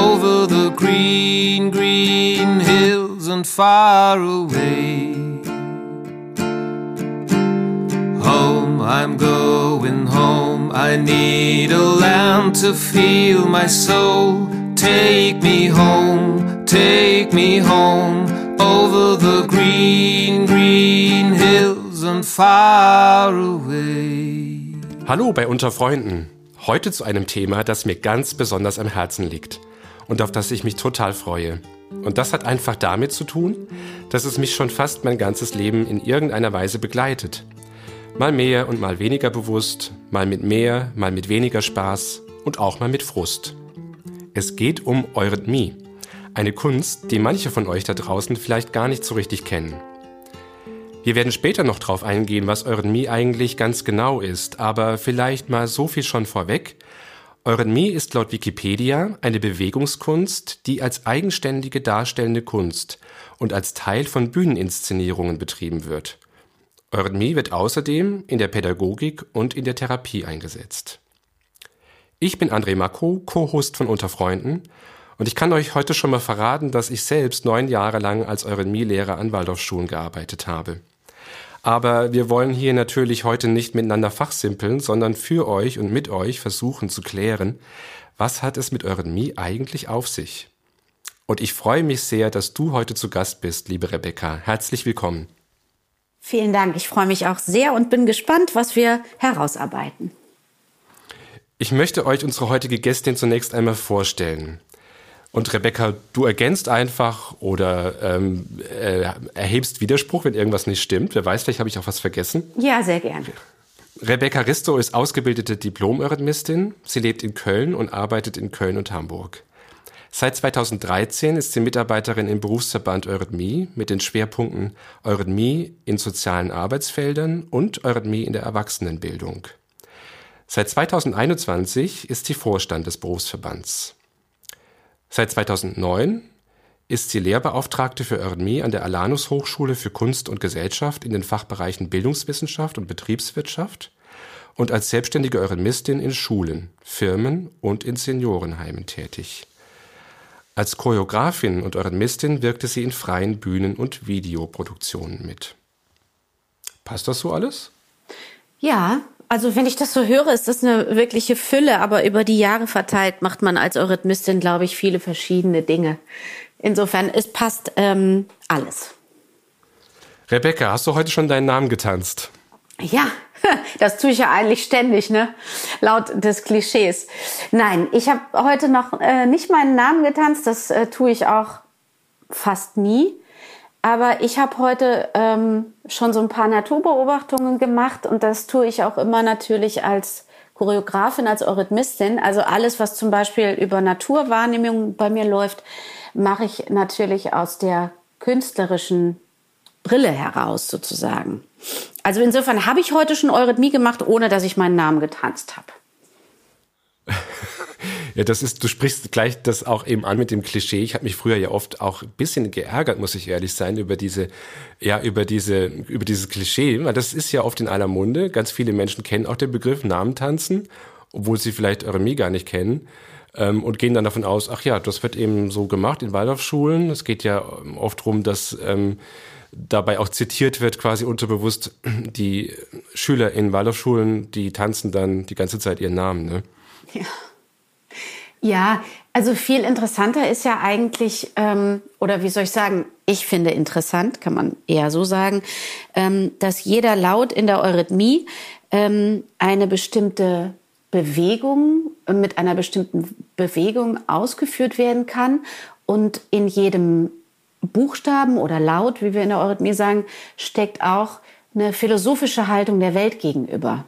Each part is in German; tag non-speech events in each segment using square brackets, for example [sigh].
over the green, green hills and far away. Home, I'm going home. I need a land to feel my soul. Take me home, take me home over the green, green hills and far away. Hallo bei Unter Freunden. Heute zu einem Thema, das mir ganz besonders am Herzen liegt und auf das ich mich total freue. Und das hat einfach damit zu tun, dass es mich schon fast mein ganzes Leben in irgendeiner Weise begleitet. Mal mehr und mal weniger bewusst, mal mit mehr, mal mit weniger Spaß und auch mal mit Frust. Es geht um Eurythmie, eine Kunst, die manche von euch da draußen vielleicht gar nicht so richtig kennen. Wir werden später noch drauf eingehen, was Eurythmie eigentlich ganz genau ist, aber vielleicht mal so viel schon vorweg. Eurythmie ist laut Wikipedia eine Bewegungskunst, die als eigenständige darstellende Kunst und als Teil von Bühneninszenierungen betrieben wird. Eurythmie wird außerdem in der Pädagogik und in der Therapie eingesetzt. Ich bin André Marco, Co-Host von Unter Freunden und ich kann euch heute schon mal verraten, dass ich selbst neun Jahre lang als Eurythmie-Lehrer an Waldorfschulen gearbeitet habe. Aber wir wollen hier natürlich heute nicht miteinander fachsimpeln, sondern für euch und mit euch versuchen zu klären, was hat es mit Eurythmie eigentlich auf sich? Und ich freue mich sehr, dass du heute zu Gast bist, liebe Rebecca. Herzlich willkommen. Vielen Dank. Ich freue mich auch sehr und bin gespannt, was wir herausarbeiten. Ich möchte euch unsere heutige Gästin zunächst einmal vorstellen. Und Rebecca, du ergänzt einfach oder ähm, äh, erhebst Widerspruch, wenn irgendwas nicht stimmt. Wer weiß, vielleicht habe ich auch was vergessen. Ja, sehr gerne. Rebecca Risto ist ausgebildete Diplom-Eurythmistin. Sie lebt in Köln und arbeitet in Köln und Hamburg. Seit 2013 ist sie Mitarbeiterin im Berufsverband Eurythmie mit den Schwerpunkten Eurythmie in sozialen Arbeitsfeldern und Eurythmie in der Erwachsenenbildung. Seit 2021 ist sie Vorstand des Berufsverbands. Seit 2009 ist sie Lehrbeauftragte für Eurythmie an der Alanus Hochschule für Kunst und Gesellschaft in den Fachbereichen Bildungswissenschaft und Betriebswirtschaft und als selbstständige Eurythmistin in Schulen, Firmen und in Seniorenheimen tätig. Als Choreografin und Eurythmistin wirkte sie in freien Bühnen- und Videoproduktionen mit. Passt das so alles? Ja, also wenn ich das so höre, ist das eine wirkliche Fülle, aber über die Jahre verteilt macht man als Eurythmistin, glaube ich, viele verschiedene Dinge. Insofern, es passt ähm, alles. Rebecca, hast du heute schon deinen Namen getanzt? Ja, [laughs] das tue ich ja eigentlich ständig, ne? Laut des Klischees. Nein, ich habe heute noch äh, nicht meinen Namen getanzt. Das äh, tue ich auch fast nie. Aber ich habe heute ähm, schon so ein paar Naturbeobachtungen gemacht und das tue ich auch immer natürlich als Choreografin, als Eurythmistin. Also alles, was zum Beispiel über Naturwahrnehmung bei mir läuft, mache ich natürlich aus der künstlerischen Brille heraus sozusagen. Also insofern habe ich heute schon Eurythmie gemacht, ohne dass ich meinen Namen getanzt habe. Ja, das ist, du sprichst gleich das auch eben an mit dem Klischee. Ich habe mich früher ja oft auch ein bisschen geärgert, muss ich ehrlich sein, über diese, ja, über diese, über dieses Klischee. Weil das ist ja oft in aller Munde. Ganz viele Menschen kennen auch den Begriff Namentanzen, obwohl sie vielleicht Eurythmie gar nicht kennen. Ähm, und gehen dann davon aus, ach ja, das wird eben so gemacht in Waldorfschulen. Es geht ja oft darum, dass ähm, dabei auch zitiert wird, quasi unterbewusst, die Schüler in Waldorfschulen, die tanzen dann die ganze Zeit ihren Namen. Ne? Ja. Ja, also viel interessanter ist ja eigentlich, ähm, oder wie soll ich sagen, ich finde interessant, kann man eher so sagen, ähm, dass jeder Laut in der Eurythmie ähm, eine bestimmte Bewegung, mit einer bestimmten Bewegung ausgeführt werden kann und in jedem Buchstaben oder Laut, wie wir in der Eurythmie sagen, steckt auch eine philosophische Haltung der Welt gegenüber.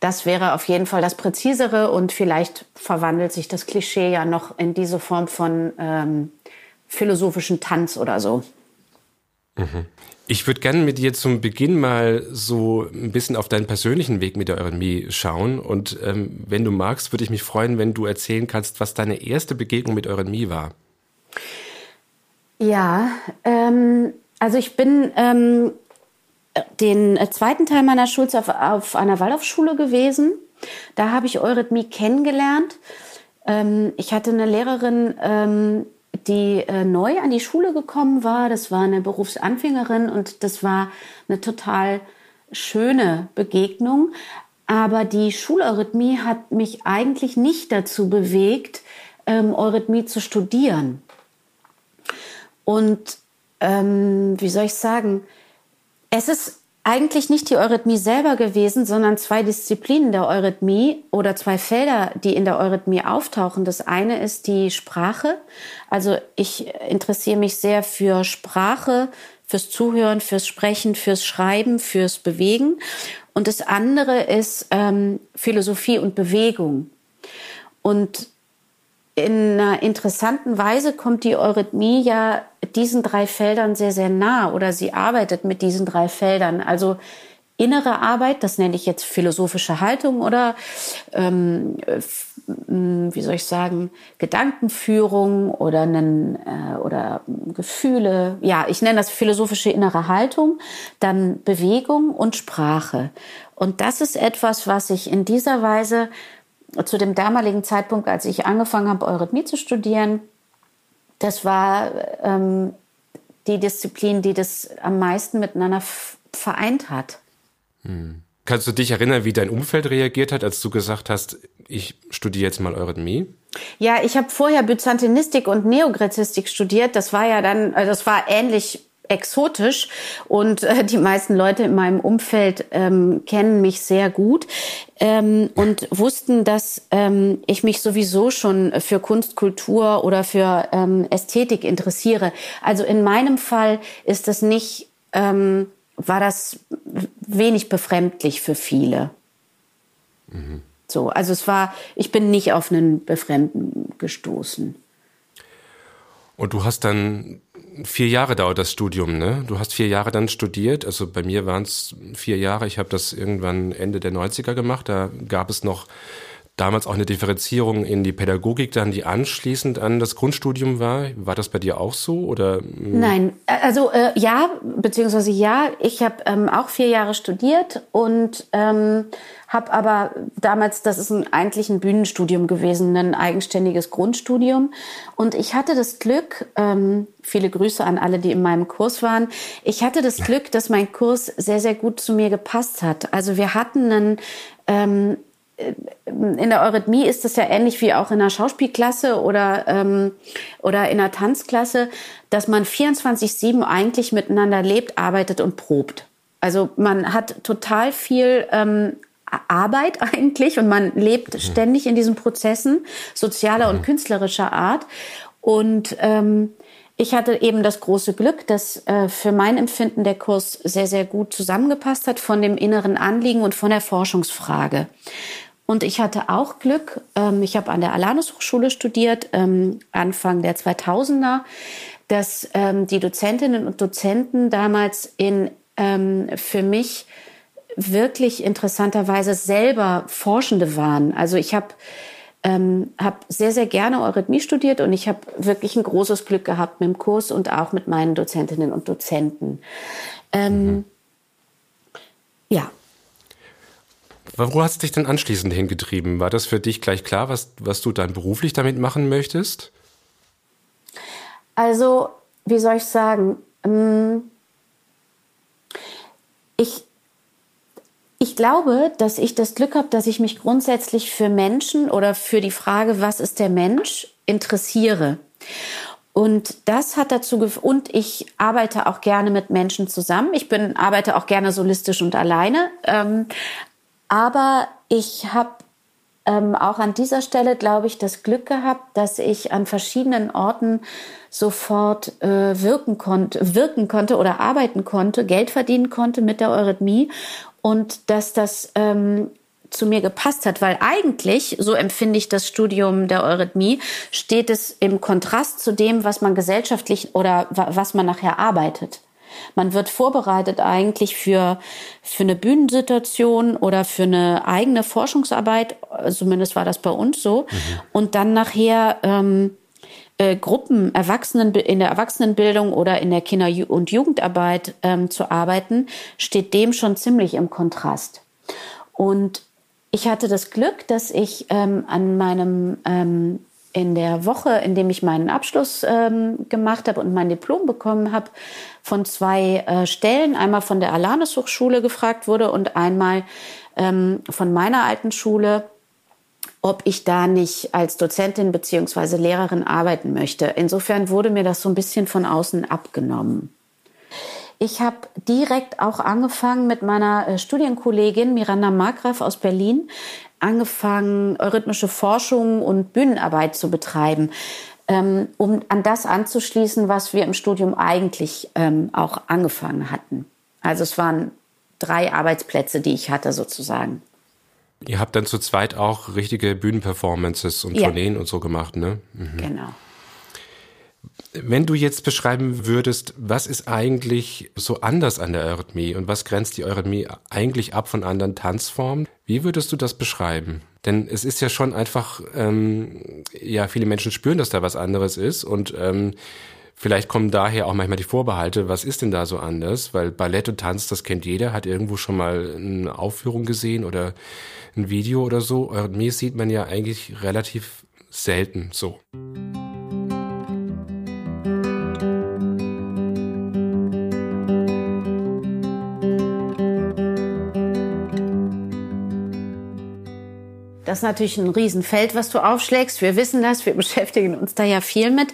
Das wäre auf jeden Fall das Präzisere und vielleicht verwandelt sich das Klischee ja noch in diese Form von ähm, philosophischen Tanz oder so. Mhm. Ich würde gerne mit dir zum Beginn mal so ein bisschen auf deinen persönlichen Weg mit der Eurythmie schauen. Und ähm, wenn du magst, würde ich mich freuen, wenn du erzählen kannst, was deine erste Begegnung mit Eurythmie war. Ja, ähm, also ich bin ähm, den zweiten Teil meiner Schulzeit auf, auf einer Waldorfschule gewesen. Da habe ich Eurythmie kennengelernt. Ähm, ich hatte eine Lehrerin, ähm, die äh, neu an die Schule gekommen war. Das war eine Berufsanfängerin und das war eine total schöne Begegnung. Aber die Schuleurythmie hat mich eigentlich nicht dazu bewegt, ähm, Eurythmie zu studieren. Und ähm, wie soll ich sagen, es ist eigentlich nicht die Eurythmie selber gewesen, sondern zwei Disziplinen der Eurythmie oder zwei Felder, die in der Eurythmie auftauchen. Das eine ist die Sprache. Also ich interessiere mich sehr für Sprache, fürs Zuhören, fürs Sprechen, fürs Schreiben, fürs Bewegen. Und das andere ist ähm, Philosophie und Bewegung. Und in einer interessanten Weise kommt die Eurythmie ja diesen drei Feldern sehr, sehr nah oder sie arbeitet mit diesen drei Feldern. Also innere Arbeit, das nenne ich jetzt philosophische Haltung oder ähm, wie soll ich sagen, Gedankenführung oder, einen, äh, oder Gefühle. Ja, ich nenne das philosophische innere Haltung, dann Bewegung und Sprache. Und das ist etwas, was ich in dieser Weise zu dem damaligen Zeitpunkt, als ich angefangen habe, Eurythmie zu studieren, das war ähm, die Disziplin, die das am meisten miteinander vereint hat. Hm. Kannst du dich erinnern, wie dein Umfeld reagiert hat, als du gesagt hast, ich studiere jetzt mal Eurythmie? Ja, ich habe vorher Byzantinistik und Neogräzistik studiert. Das war ja dann, also das war ähnlich exotisch und äh, die meisten Leute in meinem Umfeld ähm, kennen mich sehr gut ähm, und wussten, dass ähm, ich mich sowieso schon für Kunst, Kultur oder für ähm, Ästhetik interessiere. Also in meinem Fall ist das nicht, ähm, war das wenig befremdlich für viele. Mhm. So, also es war, ich bin nicht auf einen Befremden gestoßen. Und du hast dann vier Jahre dauert das Studium, ne? Du hast vier Jahre dann studiert. Also bei mir waren es vier Jahre. Ich habe das irgendwann Ende der 90er gemacht. Da gab es noch damals auch eine Differenzierung in die Pädagogik dann, die anschließend an das Grundstudium war. War das bei dir auch so oder? Nein, also äh, ja, beziehungsweise ja. Ich habe ähm, auch vier Jahre studiert und ähm, habe aber damals, das ist ein, eigentlich ein Bühnenstudium gewesen, ein eigenständiges Grundstudium. Und ich hatte das Glück, ähm, viele Grüße an alle, die in meinem Kurs waren. Ich hatte das Glück, dass mein Kurs sehr, sehr gut zu mir gepasst hat. Also wir hatten einen ähm, in der Eurythmie ist das ja ähnlich wie auch in der Schauspielklasse oder, ähm, oder in der Tanzklasse, dass man 24-7 eigentlich miteinander lebt, arbeitet und probt. Also man hat total viel ähm, Arbeit [laughs] eigentlich und man lebt mhm. ständig in diesen Prozessen sozialer und mhm. künstlerischer Art. Und ähm, ich hatte eben das große Glück, dass äh, für mein Empfinden der Kurs sehr, sehr gut zusammengepasst hat von dem inneren Anliegen und von der Forschungsfrage. Und ich hatte auch Glück. Ähm, ich habe an der Alanus Hochschule studiert, ähm, Anfang der 2000er, dass ähm, die Dozentinnen und Dozenten damals in für mich wirklich interessanterweise selber Forschende waren. Also ich habe ähm, hab sehr, sehr gerne Eurythmie studiert und ich habe wirklich ein großes Glück gehabt mit dem Kurs und auch mit meinen Dozentinnen und Dozenten. Ähm, mhm. Ja, wo hast du dich denn anschließend hingetrieben? War das für dich gleich klar, was, was du dann beruflich damit machen möchtest? Also, wie soll ich sagen? Ähm, ich, ich glaube, dass ich das Glück habe, dass ich mich grundsätzlich für Menschen oder für die Frage, was ist der Mensch, interessiere. Und das hat dazu und ich arbeite auch gerne mit Menschen zusammen. Ich bin arbeite auch gerne solistisch und alleine. Ähm, aber ich habe ähm, auch an dieser Stelle, glaube ich, das Glück gehabt, dass ich an verschiedenen Orten sofort äh, wirken, konnte, wirken konnte oder arbeiten konnte, Geld verdienen konnte mit der Eurythmie und dass das ähm, zu mir gepasst hat, weil eigentlich, so empfinde ich das Studium der Eurythmie, steht es im Kontrast zu dem, was man gesellschaftlich oder was man nachher arbeitet. Man wird vorbereitet eigentlich für, für eine Bühnensituation oder für eine eigene Forschungsarbeit, zumindest war das bei uns so, mhm. und dann nachher ähm, äh, Gruppen Erwachsenen in der Erwachsenenbildung oder in der Kinder- und Jugendarbeit ähm, zu arbeiten, steht dem schon ziemlich im Kontrast. Und ich hatte das Glück, dass ich ähm, an meinem ähm, in der Woche, in dem ich meinen Abschluss ähm, gemacht habe und mein Diplom bekommen habe, von zwei äh, Stellen, einmal von der Alanis Hochschule gefragt wurde und einmal ähm, von meiner alten Schule, ob ich da nicht als Dozentin beziehungsweise Lehrerin arbeiten möchte. Insofern wurde mir das so ein bisschen von außen abgenommen. Ich habe direkt auch angefangen mit meiner äh, Studienkollegin Miranda Markgraf aus Berlin, angefangen, eurythmische Forschung und Bühnenarbeit zu betreiben, ähm, um an das anzuschließen, was wir im Studium eigentlich ähm, auch angefangen hatten. Also es waren drei Arbeitsplätze, die ich hatte sozusagen. Ihr habt dann zu zweit auch richtige Bühnenperformances und ja. Tourneen und so gemacht, ne? Mhm. Genau. Wenn du jetzt beschreiben würdest, was ist eigentlich so anders an der Eurythmie und was grenzt die Eurythmie eigentlich ab von anderen Tanzformen, wie würdest du das beschreiben? Denn es ist ja schon einfach, ähm, ja, viele Menschen spüren, dass da was anderes ist und ähm, Vielleicht kommen daher auch manchmal die Vorbehalte, was ist denn da so anders? Weil Ballett und Tanz, das kennt jeder, hat irgendwo schon mal eine Aufführung gesehen oder ein Video oder so. Eurythmie sieht man ja eigentlich relativ selten so. Das ist natürlich ein Riesenfeld, was du aufschlägst. Wir wissen das, wir [laughs] beschäftigen uns da ja viel mit.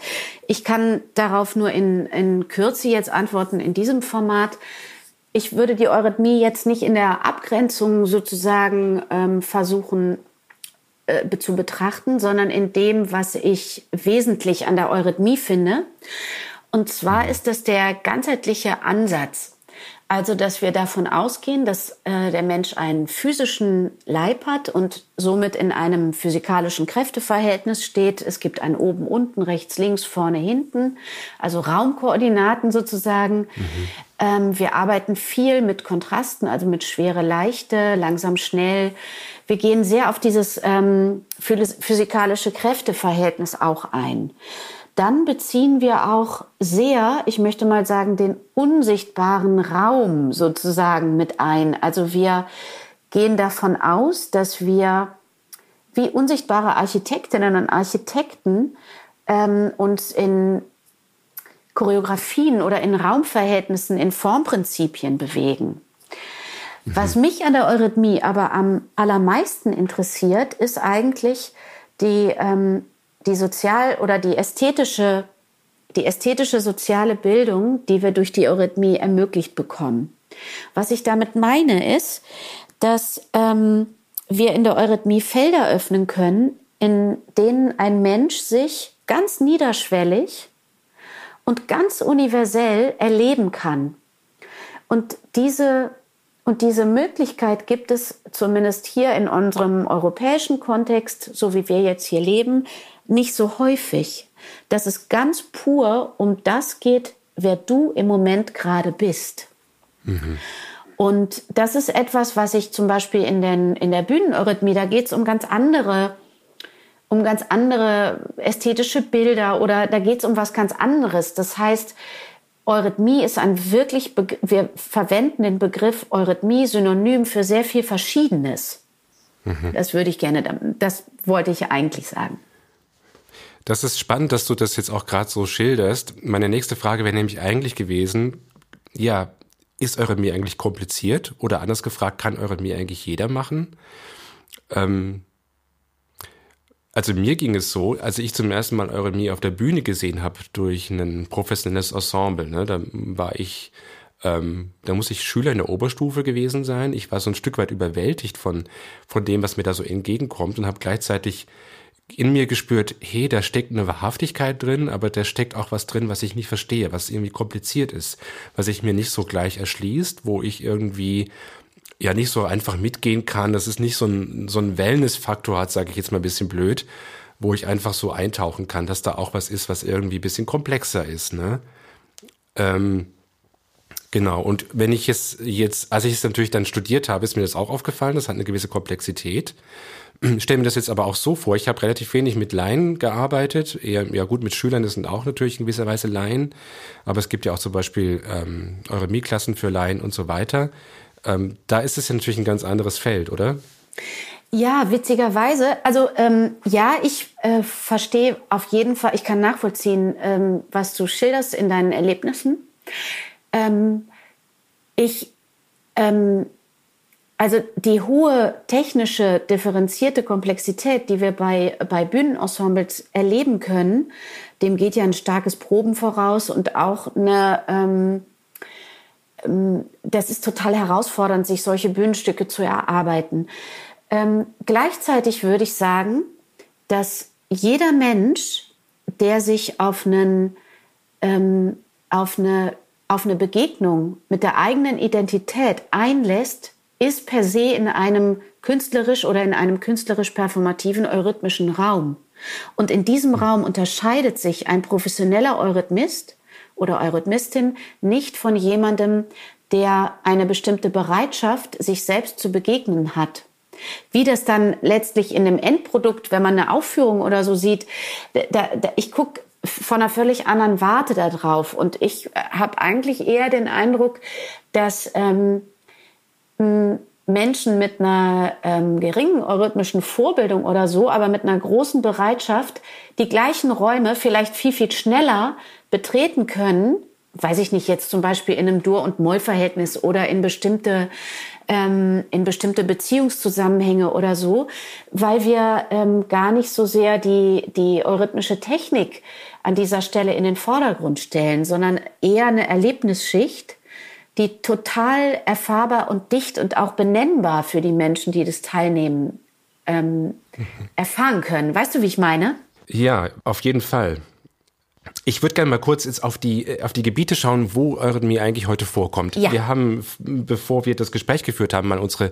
Ich kann darauf nur in, in Kürze jetzt antworten in diesem Format. Ich würde die Eurythmie jetzt nicht in der Abgrenzung sozusagen ähm, versuchen äh, zu betrachten, sondern in dem, was ich wesentlich an der Eurythmie finde. Und zwar ist das der ganzheitliche Ansatz. Also, dass wir davon ausgehen, dass äh, der Mensch einen physischen Leib hat und somit in einem physikalischen Kräfteverhältnis steht. Es gibt ein oben, unten, rechts, links, vorne, hinten, also Raumkoordinaten sozusagen. Mhm. Ähm, wir arbeiten viel mit Kontrasten, also mit schwere, leichte, langsam, schnell. Wir gehen sehr auf dieses ähm, physikalische Kräfteverhältnis auch ein dann beziehen wir auch sehr, ich möchte mal sagen, den unsichtbaren Raum sozusagen mit ein. Also wir gehen davon aus, dass wir wie unsichtbare Architektinnen und Architekten ähm, uns in Choreografien oder in Raumverhältnissen, in Formprinzipien bewegen. Mhm. Was mich an der Eurythmie aber am allermeisten interessiert, ist eigentlich die ähm, die sozial oder die ästhetische, die ästhetische soziale Bildung, die wir durch die Eurythmie ermöglicht bekommen. Was ich damit meine, ist, dass ähm, wir in der Eurythmie Felder öffnen können, in denen ein Mensch sich ganz niederschwellig und ganz universell erleben kann. Und diese, und diese Möglichkeit gibt es zumindest hier in unserem europäischen Kontext, so wie wir jetzt hier leben, nicht so häufig, dass es ganz pur um das geht, wer du im Moment gerade bist. Mhm. Und das ist etwas, was ich zum Beispiel in, den, in der Bühneneurythmie, da geht es um ganz andere, um ganz andere ästhetische Bilder oder da geht es um was ganz anderes. Das heißt, Eurythmie ist ein wirklich, wir verwenden den Begriff Eurythmie synonym für sehr viel Verschiedenes. Mhm. Das würde ich gerne, das wollte ich eigentlich sagen. Das ist spannend, dass du das jetzt auch gerade so schilderst. Meine nächste Frage wäre nämlich eigentlich gewesen, ja, ist Eurythmie eigentlich kompliziert? Oder anders gefragt, kann Eurythmie eigentlich jeder machen? Ähm, also mir ging es so, als ich zum ersten Mal Eurythmie auf der Bühne gesehen habe durch ein professionelles Ensemble, ne, da war ich, ähm, da muss ich Schüler in der Oberstufe gewesen sein. Ich war so ein Stück weit überwältigt von, von dem, was mir da so entgegenkommt und habe gleichzeitig in mir gespürt, hey, da steckt eine Wahrhaftigkeit drin, aber da steckt auch was drin, was ich nicht verstehe, was irgendwie kompliziert ist, was sich mir nicht so gleich erschließt, wo ich irgendwie ja nicht so einfach mitgehen kann, dass es nicht so ein, so ein Wellness-Faktor hat, sage ich jetzt mal ein bisschen blöd, wo ich einfach so eintauchen kann, dass da auch was ist, was irgendwie ein bisschen komplexer ist. Ne? Ähm, genau, und wenn ich es jetzt, als ich es natürlich dann studiert habe, ist mir das auch aufgefallen, das hat eine gewisse Komplexität. [clears throat] Stelle mir das jetzt aber auch so vor, ich habe relativ wenig mit Laien gearbeitet, eher, ja gut, mit Schülern, das sind auch natürlich in gewisser Weise Laien, aber es gibt ja auch zum Beispiel ähm, Eurythmie-Klassen für Laien und so weiter. Ähm, da ist es ja natürlich ein ganz anderes Feld, oder? Ja, witzigerweise. Also ähm, ja, ich äh, verstehe auf jeden Fall, ich kann nachvollziehen, ähm, was du schilderst in deinen Erlebnissen. Ähm, ich, ähm, also die hohe technische, differenzierte Komplexität, die wir bei, bei Bühnenensembles erleben können, dem geht ja ein starkes Proben voraus und auch eine ähm, ähm, das ist total herausfordernd, sich solche Bühnenstücke zu erarbeiten. Ähm, gleichzeitig würde ich sagen, dass jeder Mensch, der sich auf, einen, ähm, auf, eine, auf eine Begegnung mit der eigenen Identität einlässt, ist per se in einem künstlerisch oder in einem künstlerisch performativen eurythmischen Raum. Und in diesem Raum unterscheidet sich ein professioneller Eurythmist oder Eurythmistin nicht von jemandem, der eine bestimmte Bereitschaft, sich selbst zu begegnen hat. Wie das dann letztlich in dem Endprodukt, wenn man eine Aufführung oder so sieht, da, da, ich gucke von einer völlig anderen Warte da drauf. Und ich habe eigentlich eher den Eindruck, dass ähm, Menschen mit einer ähm, geringen eurythmischen Vorbildung oder so, aber mit einer großen Bereitschaft, die gleichen Räume vielleicht viel, viel schneller betreten können, weiß ich nicht, jetzt zum Beispiel in einem Dur- und Moll-Verhältnis oder in bestimmte, ähm, in bestimmte Beziehungszusammenhänge oder so, weil wir ähm, gar nicht so sehr die, die eurythmische Technik an dieser Stelle in den Vordergrund stellen, sondern eher eine Erlebnisschicht, die total erfahrbar und dicht und auch benennbar für die Menschen, die das teilnehmen, ähm, mhm. erfahren können. Weißt du, wie ich meine? Ja, auf jeden Fall. Ich würde gerne mal kurz jetzt auf die, auf die Gebiete schauen, wo Eurythmie eigentlich heute vorkommt. Ja. Wir haben, bevor wir das Gespräch geführt haben, mal unsere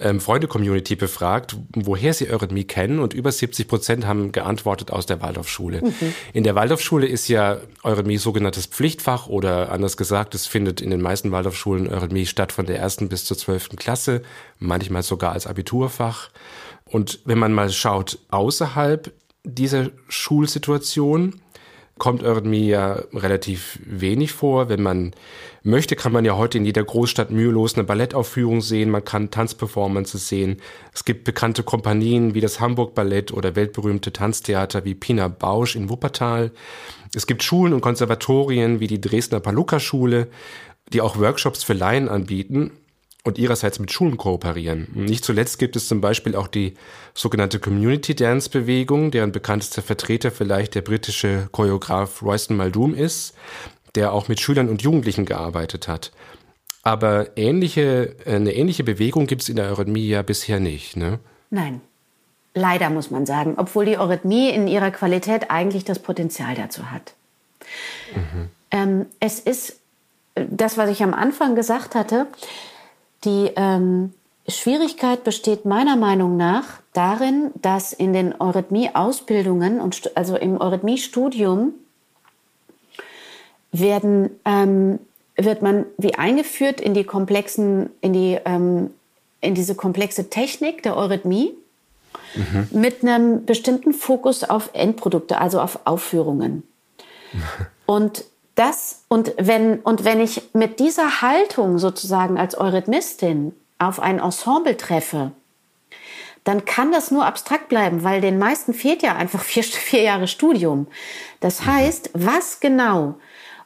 ähm, Freunde-Community befragt, woher sie Eurythmie kennen und über 70 Prozent haben geantwortet aus der Waldorfschule. Mhm. In der Waldorfschule ist ja Eurythmie sogenanntes Pflichtfach oder anders gesagt, es findet in den meisten Waldorfschulen Eurythmie statt von der ersten bis zur zwölften Klasse, manchmal sogar als Abiturfach. Und wenn man mal schaut außerhalb dieser Schulsituation, kommt Eurythmie ja relativ wenig vor. Wenn man möchte, kann man ja heute in jeder Großstadt mühelos eine Ballettaufführung sehen. Man kann Tanzperformances sehen. Es gibt bekannte Kompanien wie das Hamburg Ballett oder weltberühmte Tanztheater wie Pina Bausch in Wuppertal. Es gibt Schulen und Konservatorien wie die Dresdner Paluca Schule, die auch Workshops für Laien anbieten und ihrerseits mit Schulen kooperieren. Nicht zuletzt gibt es zum Beispiel auch die sogenannte Community Dance Bewegung, deren bekanntester Vertreter vielleicht der britische Choreograf Royston Muldoon ist, der auch mit Schülern und Jugendlichen gearbeitet hat. Aber ähnliche, eine ähnliche Bewegung gibt es in der Eurythmie ja bisher nicht, ne? Nein. Leider muss man sagen, obwohl die Eurythmie in ihrer Qualität eigentlich das Potenzial dazu hat. Mhm. Ähm, es ist das, was ich am Anfang gesagt hatte, die ähm, Schwierigkeit besteht meiner Meinung nach darin, dass in den Eurythmie-Ausbildungen und also im Eurythmie-Studium werden ähm, wird man wie eingeführt in die komplexen in die ähm, in diese komplexe Technik der Eurythmie mhm. mit einem bestimmten Fokus auf Endprodukte, also auf Aufführungen. [laughs] und das und wenn und wenn ich mit dieser Haltung sozusagen als Eurythmistin auf ein Ensemble treffe, dann kann das nur abstrakt bleiben, weil den meisten fehlt ja einfach [laughs] vier, vier Jahre Studium. Das heißt, was genau?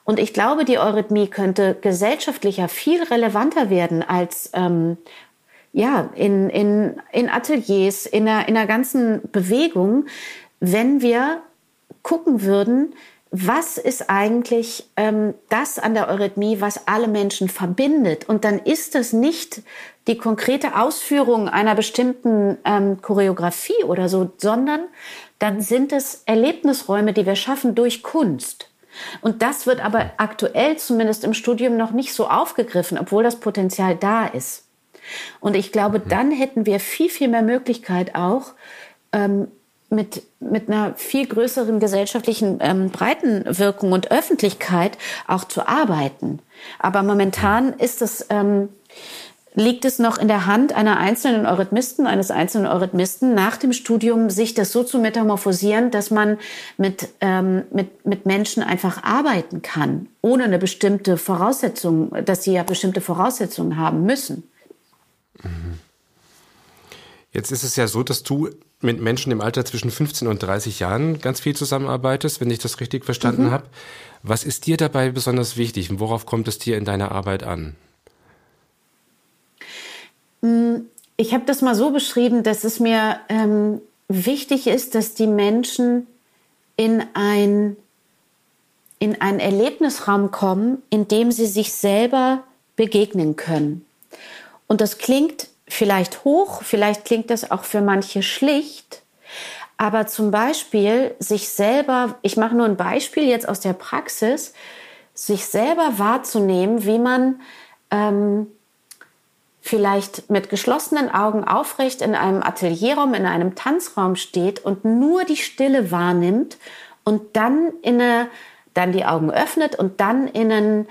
Und ich glaube, die Eurythmie könnte gesellschaftlicher viel relevanter werden als ähm, ja in, in, in Ateliers, in einer, in einer ganzen Bewegung, wenn wir gucken würden, was ist eigentlich ähm, das an der Eurythmie, was alle Menschen verbindet? Und dann ist es nicht die konkrete Ausführung einer bestimmten ähm, Choreografie oder so, sondern dann sind es Erlebnisräume, die wir schaffen durch Kunst. Und das wird aber aktuell zumindest im Studium noch nicht so aufgegriffen, obwohl das Potenzial da ist. Und ich glaube, dann hätten wir viel, viel mehr Möglichkeit auch, ähm, mit, mit einer viel größeren gesellschaftlichen ähm, Breitenwirkung und Öffentlichkeit auch zu arbeiten. Aber momentan ist es, ähm, liegt es noch in der Hand einer einzelnen Eurythmisten, eines einzelnen Eurythmisten nach dem Studium, sich das so zu metamorphosieren, dass man mit, ähm, mit, mit Menschen einfach arbeiten kann, ohne eine bestimmte Voraussetzung, dass sie ja bestimmte Voraussetzungen haben müssen. Jetzt ist es ja so, dass du mit Menschen im Alter zwischen 15 und 30 Jahren ganz viel zusammenarbeitest, wenn ich das richtig verstanden mhm. habe. Was ist dir dabei besonders wichtig und worauf kommt es dir in deiner Arbeit an? Mm, ich habe das mal so beschrieben, dass es mir ähm, wichtig ist, dass die Menschen in ein in einen Erlebnisraum kommen, in dem sie sich selber begegnen können. Und das klingt vielleicht hoch, vielleicht klingt das auch für manche schlicht, aber zum Beispiel sich selber, ich mache nur ein Beispiel jetzt aus der Praxis, sich selber wahrzunehmen, wie man ähm, vielleicht mit geschlossenen Augen aufrecht in einem Atelierraum, in einem Tanzraum steht und nur die Stille wahrnimmt und dann in eine, dann die Augen öffnet und dann in einen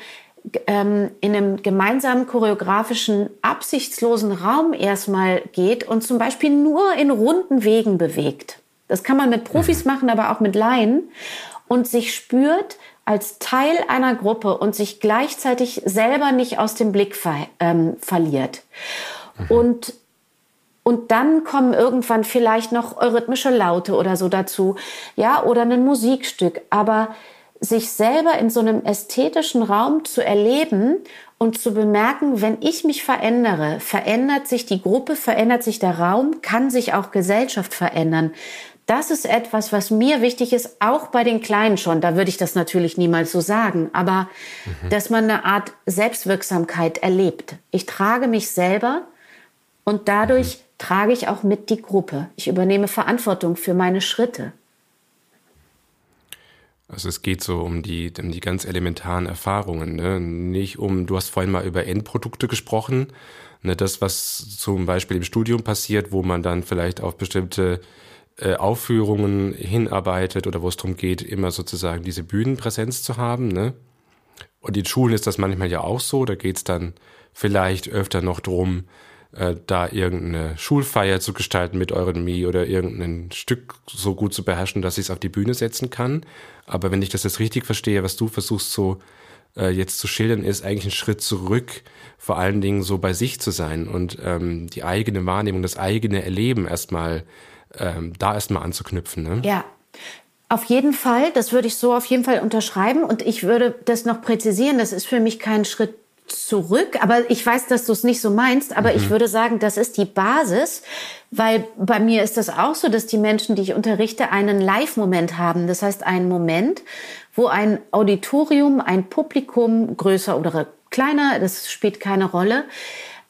ähm, in einem gemeinsamen choreografischen, absichtslosen Raum erstmal geht und zum Beispiel nur in runden Wegen bewegt. Das kann man mit Profis mhm. machen, aber auch mit Laien und sich spürt als Teil einer Gruppe und sich gleichzeitig selber nicht aus dem Blick ver ähm, verliert. Mhm. Und und dann kommen irgendwann vielleicht noch rhythmische Laute oder so dazu, ja, oder ein Musikstück. Aber sich selber in so einem ästhetischen Raum zu erleben und zu bemerken, wenn ich mich verändere, verändert sich die Gruppe, verändert sich der Raum, kann sich auch Gesellschaft verändern. Das ist etwas, was mir wichtig ist, auch bei den Kleinen schon. Da würde ich das natürlich niemals so sagen, aber mhm. dass man eine Art Selbstwirksamkeit erlebt. Ich trage mich selber und dadurch mhm. trage ich auch mit die Gruppe. Ich übernehme Verantwortung für meine Schritte. Also es geht so um die, um die ganz elementaren Erfahrungen, ne? nicht um, du hast vorhin mal über Endprodukte gesprochen, ne? das, was zum Beispiel im Studium passiert, wo man dann vielleicht auf bestimmte äh, Aufführungen hinarbeitet oder wo es darum geht, immer sozusagen diese Bühnenpräsenz zu haben. Ne? Und in Schulen ist das manchmal ja auch so, da geht es dann vielleicht öfter noch drum, äh, da irgendeine Schulfeier zu gestalten mit euren Mi oder irgendein Stück so gut zu beherrschen, dass ich es auf die Bühne setzen kann. Aber wenn ich das jetzt richtig verstehe, was du versuchst so äh, jetzt zu schildern, ist eigentlich ein Schritt zurück, vor allen Dingen so bei sich zu sein und ähm, die eigene Wahrnehmung, das eigene Erleben erstmal ähm, da erstmal anzuknüpfen. Ne? Ja, auf jeden Fall, das würde ich so auf jeden Fall unterschreiben und ich würde das noch präzisieren. Das ist für mich kein Schritt zurück, aber ich weiß, dass du es nicht so meinst, aber mhm. ich würde sagen, das ist die Basis, weil bei mir ist das auch so, dass die Menschen, die ich unterrichte, einen Live-Moment haben. Das heißt, einen Moment, wo ein Auditorium, ein Publikum, größer oder kleiner, das spielt keine Rolle,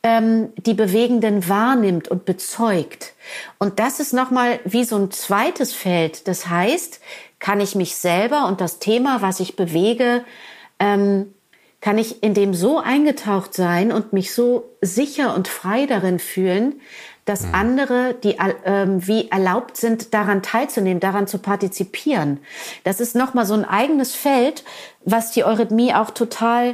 ähm, die Bewegenden wahrnimmt und bezeugt. Und das ist nochmal wie so ein zweites Feld. Das heißt, kann ich mich selber und das Thema, was ich bewege, ähm, kann ich in dem so eingetaucht sein und mich so sicher und frei darin fühlen, dass mhm. andere, die äh, wie erlaubt sind, daran teilzunehmen, daran zu partizipieren. Das ist nochmal so ein eigenes Feld, was die Eurythmie auch total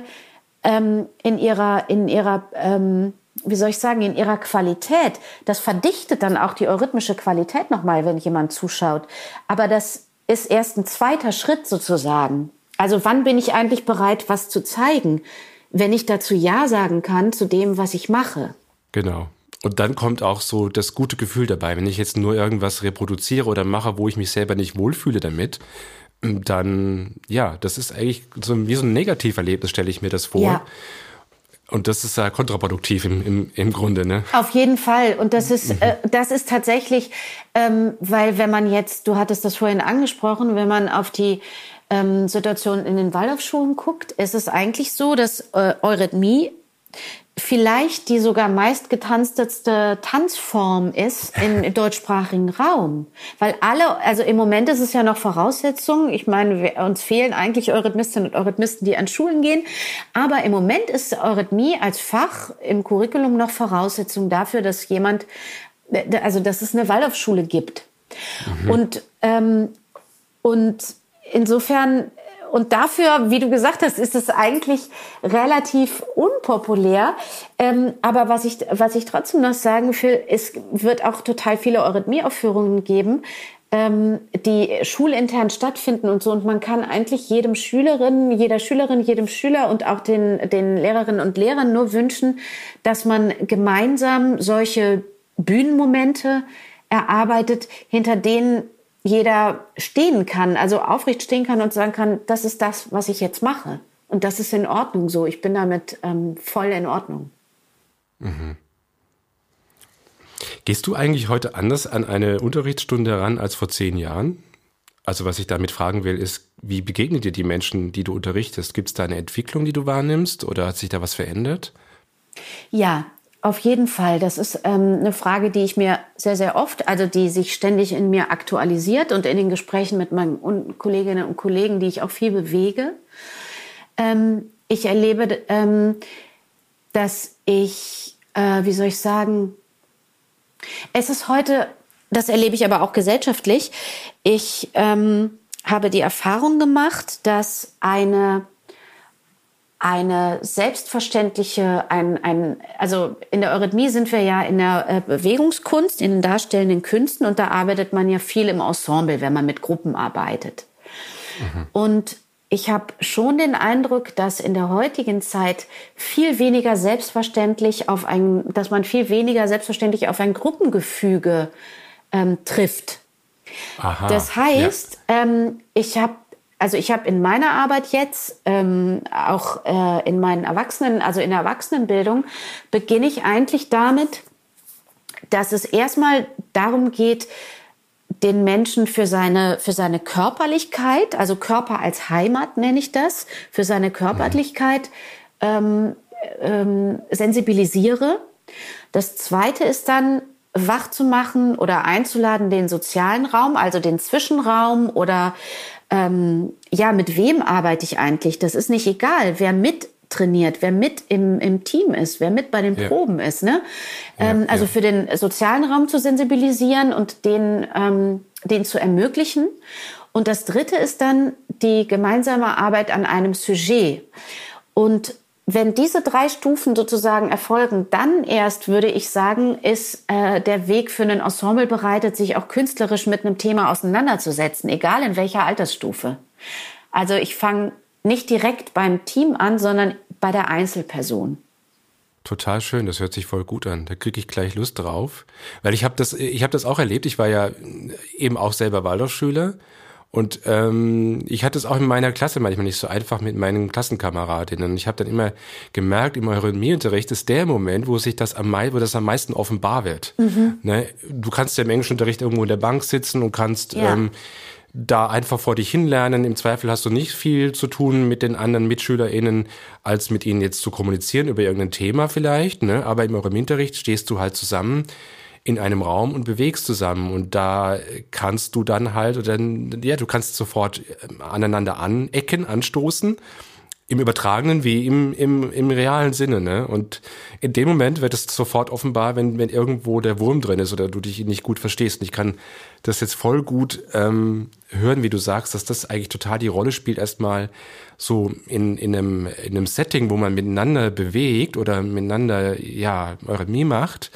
ähm, in ihrer, in ihrer ähm, wie soll ich sagen, in ihrer Qualität, das verdichtet dann auch die eurythmische Qualität nochmal, wenn jemand zuschaut. Aber das ist erst ein zweiter Schritt sozusagen. Also wann bin ich eigentlich bereit, was zu zeigen, wenn ich dazu Ja sagen kann zu dem, was ich mache? Genau. Und dann kommt auch so das gute Gefühl dabei. Wenn ich jetzt nur irgendwas reproduziere oder mache, wo ich mich selber nicht wohlfühle damit, dann, ja, das ist eigentlich so wie so ein Negativerlebnis, stelle ich mir das vor. Ja. Und das ist ja kontraproduktiv im, im, im Grunde, ne? Auf jeden Fall. Und das ist, mhm. äh, das ist tatsächlich, ähm, weil wenn man jetzt, du hattest das vorhin angesprochen, wenn man auf die ähm, Situation in den Waldorfschulen guckt, ist es eigentlich so, dass äh, Eurythmie vielleicht die sogar meistgetanzteste Tanzform ist im [laughs] deutschsprachigen Raum. Weil alle, also im Moment ist es ja noch Voraussetzung. Ich meine, wir, uns fehlen eigentlich Eurythmistinnen und Eurythmisten, die an Schulen gehen. Aber im Moment ist Eurythmie als Fach im Curriculum noch Voraussetzung dafür, dass jemand, also dass es eine Waldorfschule gibt. Mhm. Und, ähm, und insofern und dafür, wie du gesagt hast, ist es eigentlich relativ unpopulär. Ähm, aber was ich, was ich trotzdem noch sagen will, es wird auch total viele Eurythmie-Aufführungen geben, ähm, die schulintern stattfinden und so. Und man kann eigentlich jedem Schülerin, jeder Schülerin, jedem Schüler und auch den, den Lehrerinnen und Lehrern nur wünschen, dass man gemeinsam solche Bühnenmomente erarbeitet, hinter denen jeder stehen kann, also aufrecht stehen kann und sagen kann, das ist das, was ich jetzt mache. Und das ist in Ordnung so. Ich bin damit ähm, voll in Ordnung. Mhm. Gehst du eigentlich heute anders an eine Unterrichtsstunde ran als vor zehn Jahren? Also was ich damit fragen will, ist, wie begegnen dir die Menschen, die du unterrichtest? Gibt es da eine Entwicklung, die du wahrnimmst oder hat sich da was verändert? Ja, auf jeden Fall. Das ist ähm, eine Frage, die ich mir sehr, sehr oft, also die sich ständig in mir aktualisiert und in den Gesprächen mit meinen Kolleginnen und Kollegen, die ich auch viel bewege. Ähm, ich erlebe, ähm, dass ich, äh, wie soll ich sagen, es ist heute, das erlebe ich aber auch gesellschaftlich, ich ähm, habe die Erfahrung gemacht, dass eine eine selbstverständliche, ein, ein, also in der Eurythmie sind wir ja in der äh, Bewegungskunst, in den darstellenden Künsten und da arbeitet man ja viel im Ensemble, wenn man mit Gruppen arbeitet. Mhm. Und ich habe schon den Eindruck, dass in der heutigen Zeit viel weniger selbstverständlich auf ein, dass man viel weniger selbstverständlich auf ein Gruppengefüge ähm, trifft. Aha, das heißt, ja. ähm, ich habe also ich habe in meiner Arbeit jetzt, ähm, auch äh, in meinen Erwachsenen, also in der Erwachsenenbildung, beginne ich eigentlich damit, dass es erstmal darum geht, den Menschen für seine, für seine Körperlichkeit, also Körper als Heimat nenne ich das, für seine Körperlichkeit ähm, ähm, sensibilisiere. Das zweite ist dann, wach zu machen oder einzuladen, den sozialen Raum, also den Zwischenraum oder ähm, ja, mit wem arbeite ich eigentlich? Das ist nicht egal, wer mit trainiert, wer mit im, im Team ist, wer mit bei den ja. Proben ist. Ne? Ähm, ja, also ja. für den sozialen Raum zu sensibilisieren und den, ähm, den zu ermöglichen. Und das Dritte ist dann die gemeinsame Arbeit an einem Sujet. Und wenn diese drei Stufen sozusagen erfolgen, dann erst würde ich sagen, ist äh, der Weg für ein Ensemble bereitet, sich auch künstlerisch mit einem Thema auseinanderzusetzen, egal in welcher Altersstufe. Also ich fange nicht direkt beim Team an, sondern bei der Einzelperson. Total schön, das hört sich voll gut an. Da kriege ich gleich Lust drauf, weil ich habe das, ich habe das auch erlebt. Ich war ja eben auch selber Waldorfschüler und ähm, ich hatte es auch in meiner Klasse manchmal nicht so einfach mit meinen Klassenkameradinnen. Ich habe dann immer gemerkt, im Eurythmieunterricht ist der Moment, wo sich das am, wo das am meisten offenbar wird. Mhm. Ne? Du kannst ja im Englischunterricht irgendwo in der Bank sitzen und kannst ja. ähm, da einfach vor dich hinlernen. Im Zweifel hast du nicht viel zu tun mit den anderen MitschülerInnen, als mit ihnen jetzt zu kommunizieren über irgendein Thema vielleicht. Ne? Aber im Eurythmieunterricht stehst du halt zusammen in einem Raum und bewegst zusammen und da kannst du dann halt oder ja, du kannst sofort ähm, aneinander anecken, anstoßen im übertragenen wie im, im, im realen Sinne. Ne? Und in dem Moment wird es sofort offenbar, wenn, wenn irgendwo der Wurm drin ist oder du dich nicht gut verstehst. Und ich kann das jetzt voll gut ähm, hören, wie du sagst, dass das eigentlich total die Rolle spielt, erstmal so in, in, einem, in einem Setting, wo man miteinander bewegt oder miteinander ja Eurythmie macht,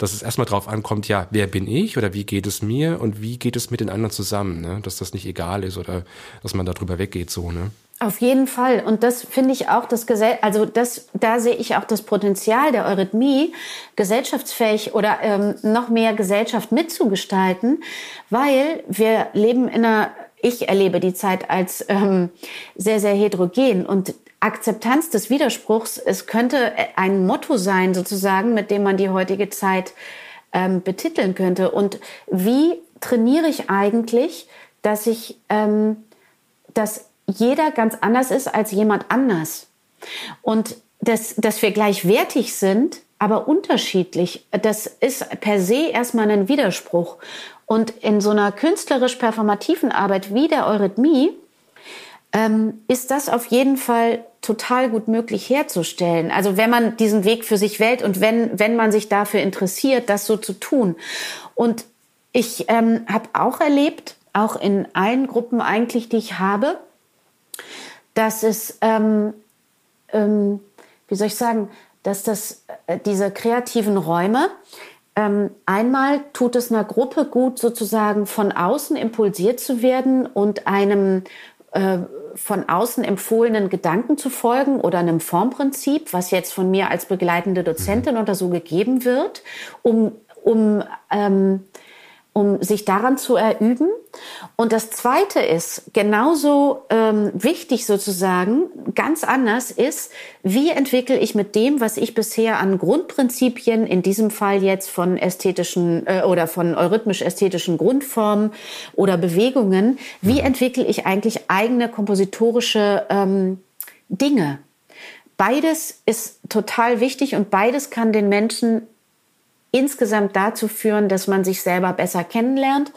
dass es erstmal drauf ankommt, ja, wer bin ich oder wie geht es mir und wie geht es mit den anderen zusammen, ne? dass das nicht egal ist oder dass man darüber weggeht so, ne? Auf jeden Fall. Und das finde ich auch, das Gesell also das, da sehe ich auch das Potenzial der Eurythmie, gesellschaftsfähig oder ähm, noch mehr Gesellschaft mitzugestalten, weil wir leben in einer, ich erlebe die Zeit als ähm, sehr, sehr heterogen und Akzeptanz des Widerspruchs, es könnte ein Motto sein, sozusagen, mit dem man die heutige Zeit ähm, betiteln könnte. Und wie trainiere ich eigentlich, dass ich, ähm, dass jeder ganz anders ist als jemand anders? Und dass, dass wir gleichwertig sind, aber unterschiedlich. Das ist per se erstmal ein Widerspruch. Und in so einer künstlerisch-performativen Arbeit wie der Eurythmie ähm, ist das auf jeden Fall total gut möglich herzustellen. Also wenn man diesen Weg für sich wählt und wenn, wenn man sich dafür interessiert, das so zu tun. Und ich ähm, habe auch erlebt, auch in allen Gruppen eigentlich, die ich habe, dass es, ähm, ähm, wie soll ich sagen, dass das, äh, diese kreativen Räume, ähm, einmal tut es einer Gruppe gut, sozusagen von außen impulsiert zu werden und einem äh, von außen empfohlenen Gedanken zu folgen oder einem Formprinzip, was jetzt von mir als begleitende Dozentin oder so gegeben wird, um, um ähm, um sich daran zu erüben. Und das Zweite ist, genauso ähm, wichtig sozusagen, ganz anders ist, wie entwickle ich mit dem, was ich bisher an Grundprinzipien, in diesem Fall jetzt von ästhetischen äh, oder von eurythmisch-ästhetischen Grundformen oder Bewegungen, wie mhm. entwickle ich eigentlich eigene kompositorische ähm, Dinge? Beides ist total wichtig und beides kann den Menschen insgesamt dazu führen, dass man sich selber besser kennenlernt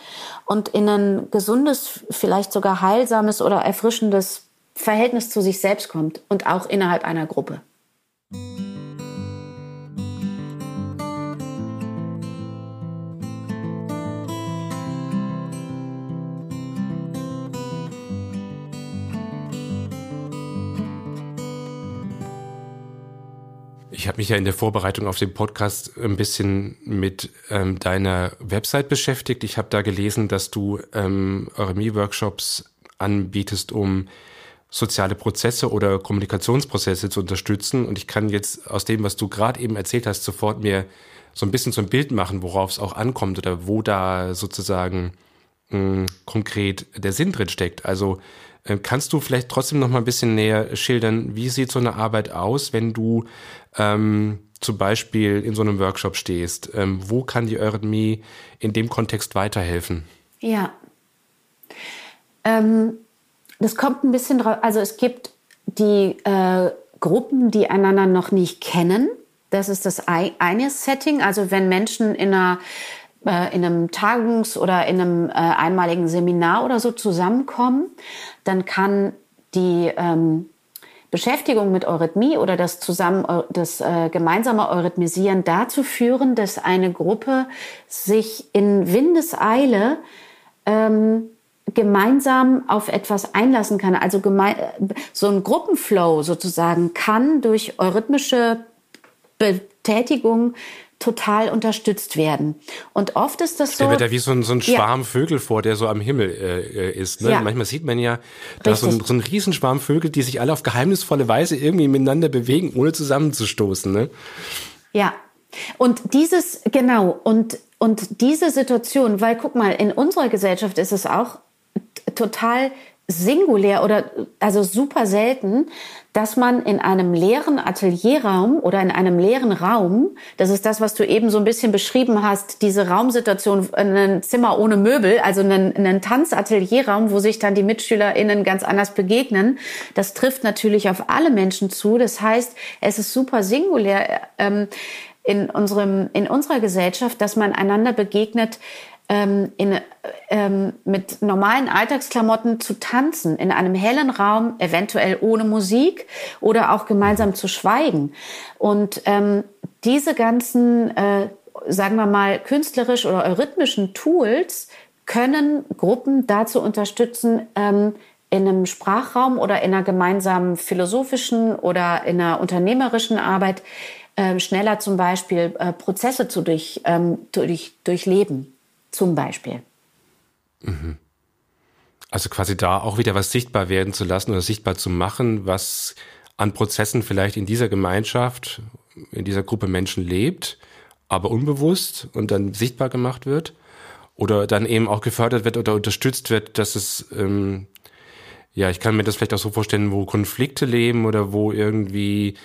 und in ein gesundes, vielleicht sogar heilsames oder erfrischendes Verhältnis zu sich selbst kommt und auch innerhalb einer Gruppe. Ich habe mich ja in der Vorbereitung auf den Podcast ein bisschen mit ähm, deiner Website beschäftigt. Ich habe da gelesen, dass du ähm, Eurythmie-Workshops anbietest, um soziale Prozesse oder Kommunikationsprozesse zu unterstützen. Und ich kann jetzt aus dem, was du gerade eben erzählt hast, sofort mir so ein bisschen so ein Bild machen, worauf es auch ankommt oder wo da sozusagen mh, hm, konkret der Sinn drin steckt. Also kannst du vielleicht trotzdem noch mal ein bisschen näher schildern, wie sieht so eine Arbeit aus, wenn du ähm, zum Beispiel in so einem Workshop stehst? Ähm, wo kann die Eurythmie in dem Kontext weiterhelfen? Ja. Ähm, das kommt ein bisschen drauf. Also es gibt die äh, Gruppen, die einander noch nicht kennen. Das ist das eine Setting. Also wenn Menschen in einer äh, in einem Tagungs- oder in einem äh, einmaligen Seminar oder so zusammenkommen, dann kann die ähm, Beschäftigung mit Eurythmie oder das zusammen das äh, gemeinsame Eurythmisieren dazu führen, dass eine Gruppe sich in Windeseile ähm, gemeinsam auf etwas einlassen kann. Also geme so ein Gruppenflow sozusagen kann durch eurythmische Betätigung total unterstützt werden. Und oft ist das so. Der wird ja wie so ein, so ein Schwarm ja. Vögel vor, der so am Himmel äh, ist. Ne? Ja. Manchmal sieht man ja, da so ein, so ein Riesenschwarm Vögel, die sich alle auf geheimnisvolle Weise irgendwie miteinander bewegen, ohne zusammenzustoßen. Ne? Ja. Und dieses, genau, und, und diese Situation, weil guck mal, in unserer Gesellschaft ist es auch total singulär oder also super selten, dass man in einem leeren Atelierraum oder in einem leeren Raum, das ist das, was du eben so ein bisschen beschrieben hast, diese Raumsituation, ein Zimmer ohne Möbel, also einen, einen Tanzatelierraum, wo sich dann die MitschülerInnen ganz anders begegnen, das trifft natürlich auf alle Menschen zu. Das heißt, es ist super singulär ähm, in, unserem, in unserer Gesellschaft, dass man einander begegnet, ähm, in, ähm, mit normalen Alltagsklamotten zu tanzen, in einem hellen Raum, eventuell ohne Musik oder auch gemeinsam zu schweigen. Und ähm, diese ganzen, äh, sagen wir mal, künstlerisch oder eurythmischen Tools können Gruppen dazu unterstützen, ähm, in einem Sprachraum oder in einer gemeinsamen philosophischen oder in einer unternehmerischen Arbeit äh, schneller zum Beispiel äh, Prozesse zu durch, ähm, durch, durchleben zum Beispiel. Mhm. Also quasi da auch wieder was sichtbar werden zu lassen oder sichtbar zu machen, was an Prozessen vielleicht in dieser Gemeinschaft, in dieser Gruppe Menschen lebt, aber unbewusst und dann sichtbar gemacht wird oder dann eben auch gefördert wird oder unterstützt wird, dass es ähm, ja, ich kann mir das vielleicht auch so vorstellen, wo Konflikte leben oder wo irgendwie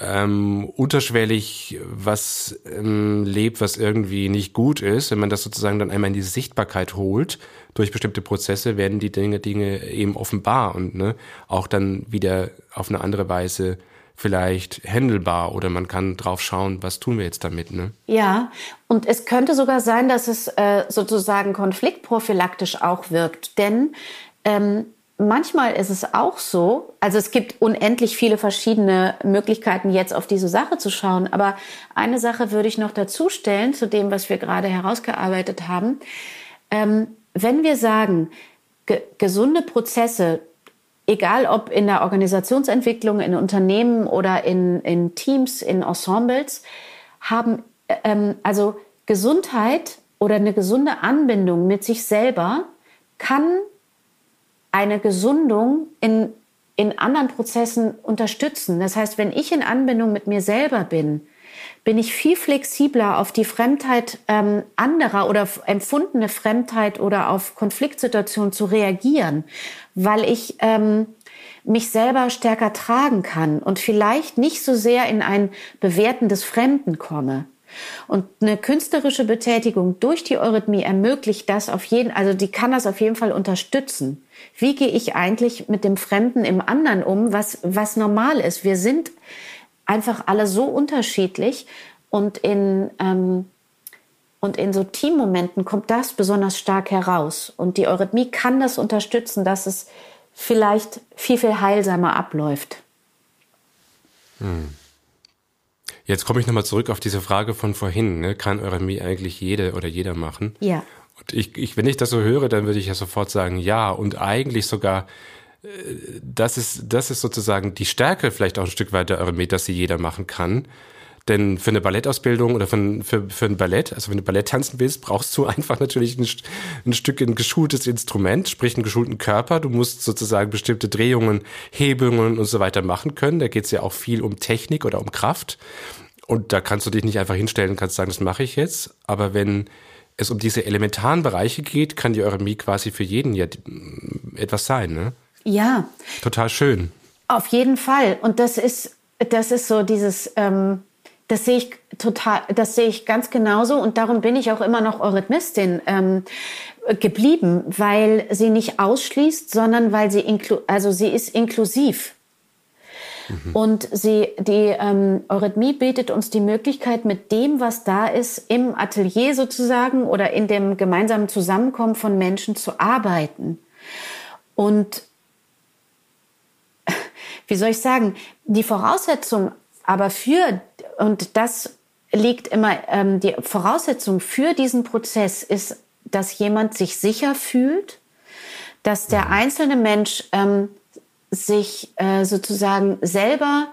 ähm, unterschwellig was ähm, lebt, was irgendwie nicht gut ist. Wenn man das sozusagen dann einmal in die Sichtbarkeit holt, durch bestimmte Prozesse werden die Dinge, Dinge eben offenbar und ne, auch dann wieder auf eine andere Weise vielleicht händelbar oder man kann drauf schauen, was tun wir jetzt damit. Ne? Ja, und es könnte sogar sein, dass es äh, sozusagen konfliktprophylaktisch auch wirkt, denn ähm, manchmal ist es auch so, also es gibt unendlich viele verschiedene Möglichkeiten, jetzt auf diese Sache zu schauen, aber eine Sache würde ich noch dazu stellen, zu dem, was wir gerade herausgearbeitet haben. Ähm, wenn wir sagen, ge gesunde Prozesse egal ob in der Organisationsentwicklung, in Unternehmen oder in, in Teams, in Ensembles, haben ähm, also Gesundheit oder eine gesunde Anbindung mit sich selber kann eine Gesundung in, in anderen Prozessen unterstützen. Das heißt, wenn ich in Anbindung mit mir selber bin, bin ich viel flexibler auf die Fremdheit ähm, anderer oder empfundene Fremdheit oder auf Konfliktsituationen zu reagieren, weil ich ähm, mich selber stärker tragen kann und vielleicht nicht so sehr in ein Bewerten des Fremden komme. Und eine künstlerische Betätigung durch die Eurythmie ermöglicht das auf jeden, also die kann das auf jeden Fall unterstützen. Wie gehe ich eigentlich mit dem Fremden im anderen um, was, was normal ist? Wir sind einfach alle so unterschiedlich und in, ähm, und in so Teammomenten kommt das besonders stark heraus. Und die Eurythmie kann das unterstützen, dass es vielleicht viel, viel heilsamer abläuft. Hm. Jetzt komme ich nochmal zurück auf diese Frage von vorhin. Ne? Kann Eurythmie eigentlich jede oder jeder machen? Ja. Ich, ich, wenn ich das so höre, dann würde ich ja sofort sagen, ja. Und eigentlich sogar das ist, das ist sozusagen die Stärke vielleicht auch ein Stück weit der Eurythmie, dass sie jeder machen kann. Denn für eine Ballettausbildung oder für, für, für ein Ballett, also wenn du Ballett tanzen willst, brauchst du [laughs] einfach natürlich ein, ein Stück ein geschultes Instrument, sprich einen geschulten Körper. Du musst sozusagen bestimmte Drehungen, Hebungen und so weiter machen können. Da geht es ja auch viel um Technik oder um Kraft. Und da kannst du dich nicht einfach hinstellen und kannst sagen, das mache ich jetzt. Aber wenn es um diese elementaren Bereiche geht, kann die Eurythmie quasi für jeden ja etwas sein, ne? Ja. Total schön. Auf jeden Fall. Und das ist, das ist so dieses, ähm, das sehe ich total, das sehe ich ganz genauso. Und darum bin ich auch immer noch Eurythmistin ähm, geblieben, weil sie nicht ausschließt, sondern weil sie inklu also sie ist inklusiv. Mhm. Und sie, die ähm, Eurythmie bietet uns die Möglichkeit, mit dem, was da ist, im Atelier sozusagen oder in dem gemeinsamen Zusammenkommen von Menschen zu arbeiten. Und [laughs] wie soll ich sagen, die Voraussetzung aber für, und das liegt immer, ähm, die Voraussetzung für diesen Prozess ist, dass jemand sich sicher fühlt, dass der mhm. einzelne Mensch ähm, sich äh, sozusagen selber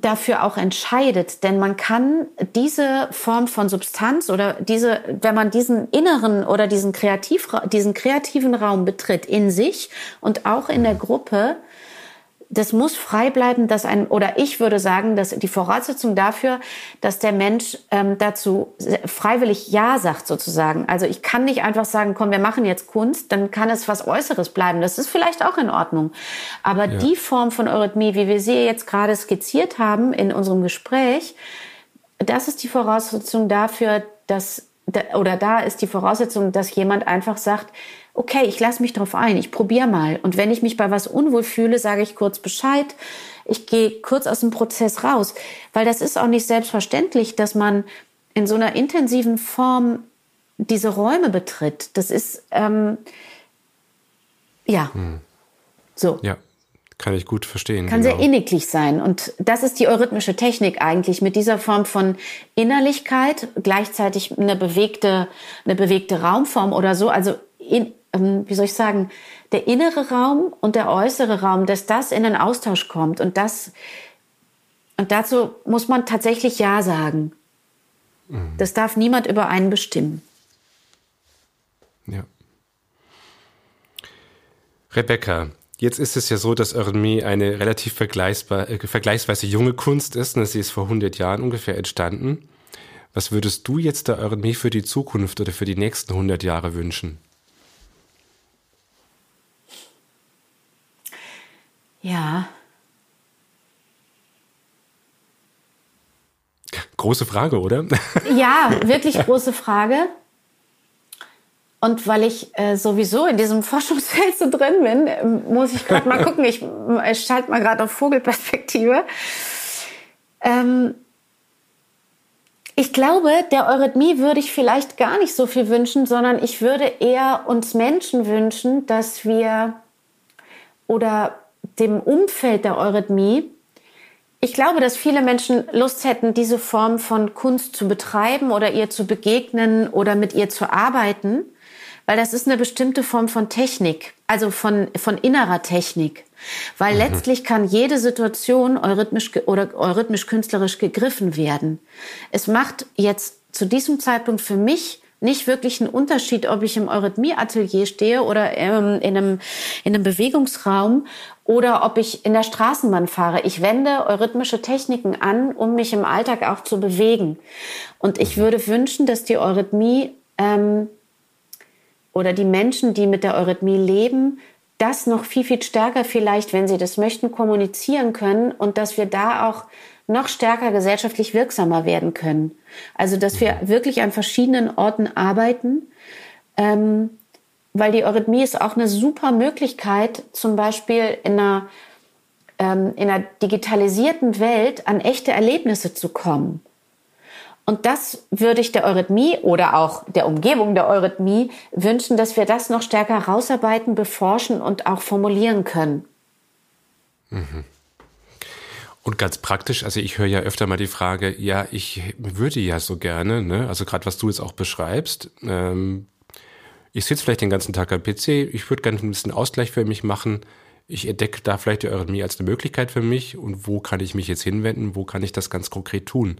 dafür auch entscheidet, denn man kann diese Form von Substanz oder diese, wenn man diesen inneren oder diesen, Kreativ, diesen kreativen Raum betritt in sich und auch in der Gruppe, das muss frei bleiben, dass ein, oder ich würde sagen, dass die Voraussetzung dafür, dass der Mensch ähm, dazu freiwillig Ja sagt, sozusagen. Also ich kann nicht einfach sagen, komm, wir machen jetzt Kunst, dann kann es was Äußeres bleiben. Das ist vielleicht auch in Ordnung. Aber ja. die Form von Eurythmie, wie wir sie jetzt gerade skizziert haben in unserem Gespräch, das ist die Voraussetzung dafür, dass, oder da ist die Voraussetzung, dass jemand einfach sagt, okay, ich lasse mich drauf ein, ich probiere mal. Und wenn ich mich bei was unwohl fühle, sage ich kurz Bescheid. Ich gehe kurz aus dem Prozess raus, weil das ist auch nicht selbstverständlich, dass man in so einer intensiven Form diese Räume betritt. Das ist ähm, ja hm. so. Ja, kann ich gut verstehen. Kann genau. sehr inniglich sein. Und das ist die eurythmische Technik eigentlich, mit dieser Form von Innerlichkeit, gleichzeitig eine bewegte, eine bewegte Raumform oder so. Also in, ähm, wie soll ich sagen, der innere Raum und der äußere Raum, dass das in einen Austausch kommt und das und dazu muss man tatsächlich Ja sagen. Mhm. Das darf niemand über einen bestimmen. Ja. Rebecca, jetzt ist es ja so, dass Eurythmie eine relativ äh, vergleichsweise junge Kunst ist. Ne? Sie ist vor 100 Jahren ungefähr entstanden. Was würdest du jetzt der Eurythmie für die Zukunft oder für die nächsten 100 Jahre wünschen? Ja. Große Frage, oder? [laughs] Ja, wirklich große Frage. Und weil ich äh, sowieso in diesem [laughs] Forschungsfeld so drin bin, äh, muss ich gerade mal gucken. Ich, ich schalte mal gerade auf Vogelperspektive. Ähm, ich glaube, der Eurythmie würde ich vielleicht gar nicht so viel wünschen, sondern ich würde eher uns Menschen wünschen, dass wir oder dem Umfeld der Eurythmie, ich glaube, dass viele Menschen Lust hätten, diese Form von Kunst zu betreiben oder ihr zu begegnen oder mit ihr zu arbeiten, weil das ist eine bestimmte Form von Technik, also von, von innerer Technik. Weil mhm. letztlich kann jede Situation eurythmisch oder eurythmisch künstlerisch gegriffen werden. Es macht jetzt zu diesem Zeitpunkt für mich nicht wirklich einen Unterschied, ob ich im Eurythmie-Atelier stehe oder ähm, in, einem, in einem Bewegungsraum oder ob ich in der Straßenbahn fahre. Ich wende eurythmische Techniken an, um mich im Alltag auch zu bewegen. Und ich würde wünschen, dass die Eurythmie ähm, oder die Menschen, die mit der Eurythmie leben, das noch viel, viel stärker vielleicht, wenn sie das möchten, kommunizieren können und dass wir da auch noch stärker gesellschaftlich wirksamer werden können. Also, dass wir wirklich an verschiedenen Orten arbeiten, ähm, weil die Eurythmie ist auch eine super Möglichkeit, zum Beispiel in einer, ähm, in einer digitalisierten Welt an echte Erlebnisse zu kommen. Und das würde ich der Eurythmie oder auch der Umgebung der Eurythmie wünschen, dass wir das noch stärker rausarbeiten, beforschen und auch formulieren können. Mhm. Und ganz praktisch, also ich höre ja öfter mal die Frage, ja, ich würde ja so gerne, ne, also gerade was du jetzt auch beschreibst, ähm, ich sitze vielleicht den ganzen Tag am PC, ich würde gerne ein bisschen Ausgleich für mich machen. Ich entdecke da vielleicht die Eurythmie als eine Möglichkeit für mich und wo kann ich mich jetzt hinwenden, wo kann ich das ganz konkret tun?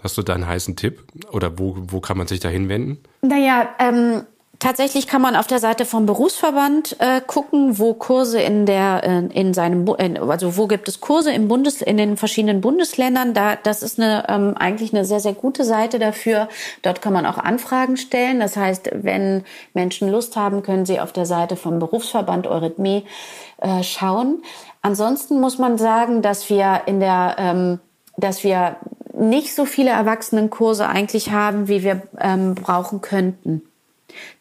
Hast du da einen heißen Tipp oder wo, wo kann man sich da hinwenden? Naja, ähm, Tatsächlich kann man auf der Seite vom Berufsverband äh, gucken, wo Kurse in der äh, in seinem in, also wo gibt es Kurse im Bundes in den verschiedenen Bundesländern. Da das ist eine ähm, eigentlich eine sehr sehr gute Seite dafür. Dort kann man auch Anfragen stellen. Das heißt, wenn Menschen Lust haben, können sie auf der Seite vom Berufsverband Eurythmie äh, schauen. Ansonsten muss man sagen, dass wir in der ähm, dass wir nicht so viele Erwachsenenkurse eigentlich haben, wie wir ähm, brauchen könnten.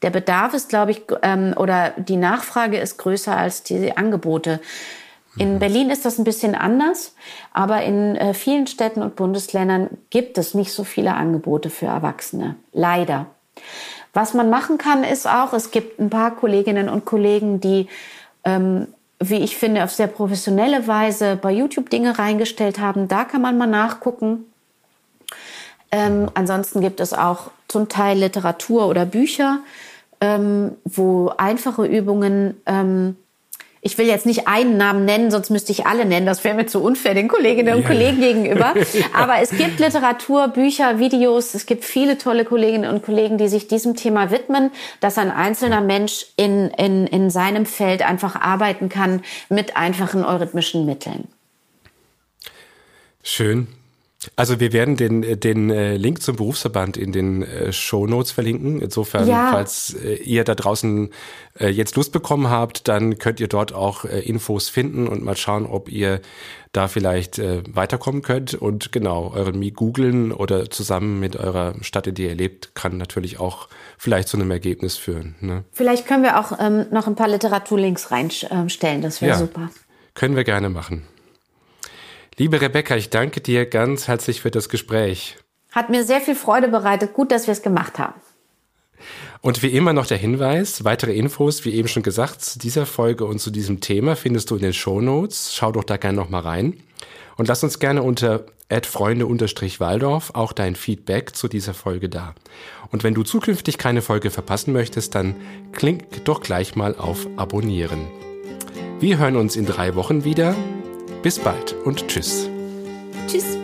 Der Bedarf ist, glaube ich, ähm, oder die Nachfrage ist größer als die Angebote. In mhm. Berlin ist das ein bisschen anders, aber in äh, vielen Städten und Bundesländern gibt es nicht so viele Angebote für Erwachsene. Leider. Was man machen kann, ist auch, es gibt ein paar Kolleginnen und Kollegen, die, ähm, wie ich finde, auf sehr professionelle Weise bei YouTube Dinge reingestellt haben. Da kann man mal nachgucken. Ähm, ansonsten gibt es auch zum Teil Literatur oder Bücher, ähm, wo einfache Übungen, ähm, ich will jetzt nicht einen Namen nennen, sonst müsste ich alle nennen, das wäre mir zu unfair den Kolleginnen und ja. Kollegen gegenüber. [laughs] Aber es gibt Literatur, Bücher, Videos, es gibt viele tolle Kolleginnen und Kollegen, die sich diesem Thema widmen, dass ein einzelner Mensch in, in, in seinem Feld einfach arbeiten kann mit einfachen eurythmischen Mitteln. Schön. Also wir werden den, den äh, Link zum Berufsverband in den äh, Show Notes verlinken. Insofern, ja. falls äh, ihr da draußen jetzt Lust bekommen habt, dann könnt ihr dort auch Infos finden und mal schauen, ob ihr da vielleicht weiterkommen könnt. Und genau, euren Mi googeln oder zusammen mit eurer Stadt, in der ihr lebt, kann natürlich auch vielleicht zu einem Ergebnis führen. Ne? Vielleicht können wir auch ähm, noch ein paar Literaturlinks reinstellen, das wäre ja, super. Können wir gerne machen. Liebe Rebecca, ich danke dir ganz herzlich für das Gespräch. Hat mir sehr viel Freude bereitet. Gut, dass wir es gemacht haben. Und wie immer noch der Hinweis, weitere Infos, wie eben schon gesagt, zu dieser Folge und zu diesem Thema findest du in den Show Notes. Schau doch da gerne noch mal rein. Und lass uns gerne unter freunde-waldorf auch dein Feedback zu dieser Folge da. Und wenn du zukünftig keine Folge verpassen möchtest, dann klick doch gleich mal auf Abonnieren. Wir hören uns in drei Wochen wieder. Bis bald und tschüss. Tschüss.